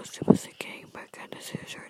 used to was a but and his user